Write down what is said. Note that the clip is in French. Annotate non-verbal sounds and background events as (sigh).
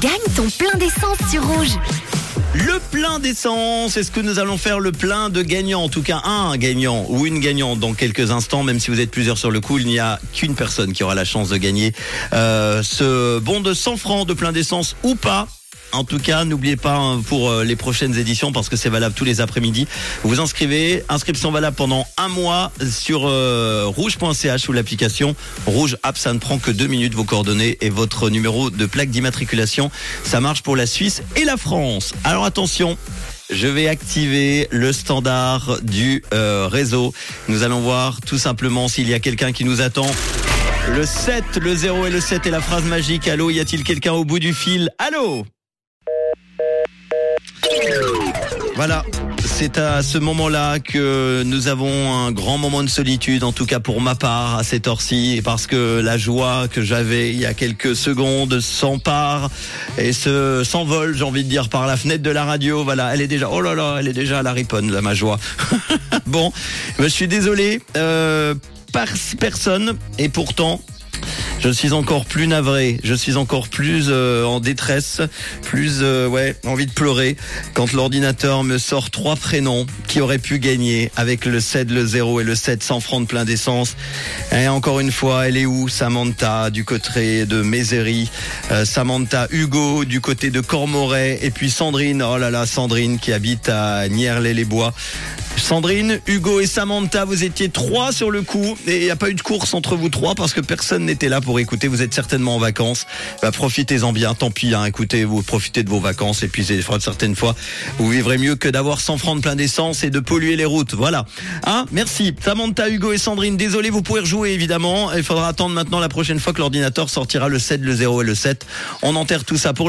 Gagne ton plein d'essence sur Rouge. Le plein d'essence, est-ce que nous allons faire le plein de gagnants? En tout cas, un gagnant ou une gagnante dans quelques instants, même si vous êtes plusieurs sur le coup, il n'y a qu'une personne qui aura la chance de gagner euh, ce bon de 100 francs de plein d'essence ou pas. En tout cas, n'oubliez pas hein, pour euh, les prochaines éditions parce que c'est valable tous les après-midi. Vous vous inscrivez, inscription valable pendant un mois sur euh, rouge.ch ou l'application Rouge App. Ça ne prend que deux minutes vos coordonnées et votre numéro de plaque d'immatriculation. Ça marche pour la Suisse et la France. Alors attention. Je vais activer le standard du euh, réseau. Nous allons voir tout simplement s'il y a quelqu'un qui nous attend. Le 7, le 0 et le 7 est la phrase magique. Allô, y a-t-il quelqu'un au bout du fil? Allô? Voilà, c'est à ce moment-là que nous avons un grand moment de solitude, en tout cas pour ma part, à cette heure-ci, parce que la joie que j'avais il y a quelques secondes s'empare et se s'envole, j'ai envie de dire, par la fenêtre de la radio. Voilà, elle est déjà, oh là là, elle est déjà à la riponne, là, ma joie. (laughs) bon, je suis désolé, euh, par personne, et pourtant, je suis encore plus navré, je suis encore plus euh, en détresse, plus euh, ouais, envie de pleurer quand l'ordinateur me sort trois prénoms qui auraient pu gagner avec le 7, le 0 et le 7 sans francs de plein d'essence. Et encore une fois, elle est où Samantha du côté de Mézery, euh, Samantha Hugo du côté de Cormoret et puis Sandrine, oh là là, Sandrine qui habite à Nierlé-les-Bois. Sandrine, Hugo et Samantha, vous étiez trois sur le coup et il n'y a pas eu de course entre vous trois parce que personne n'était là pour écouter. Vous êtes certainement en vacances. Bah, profitez-en bien. Tant pis, hein, écoutez, vous profitez de vos vacances et puis certaines fois, vous vivrez mieux que d'avoir 100 francs de plein d'essence et de polluer les routes. Voilà. Hein, merci. Samantha, Hugo et Sandrine, désolé, vous pouvez rejouer évidemment. Il faudra attendre maintenant la prochaine fois que l'ordinateur sortira le 7, le 0 et le 7. On enterre tout ça pour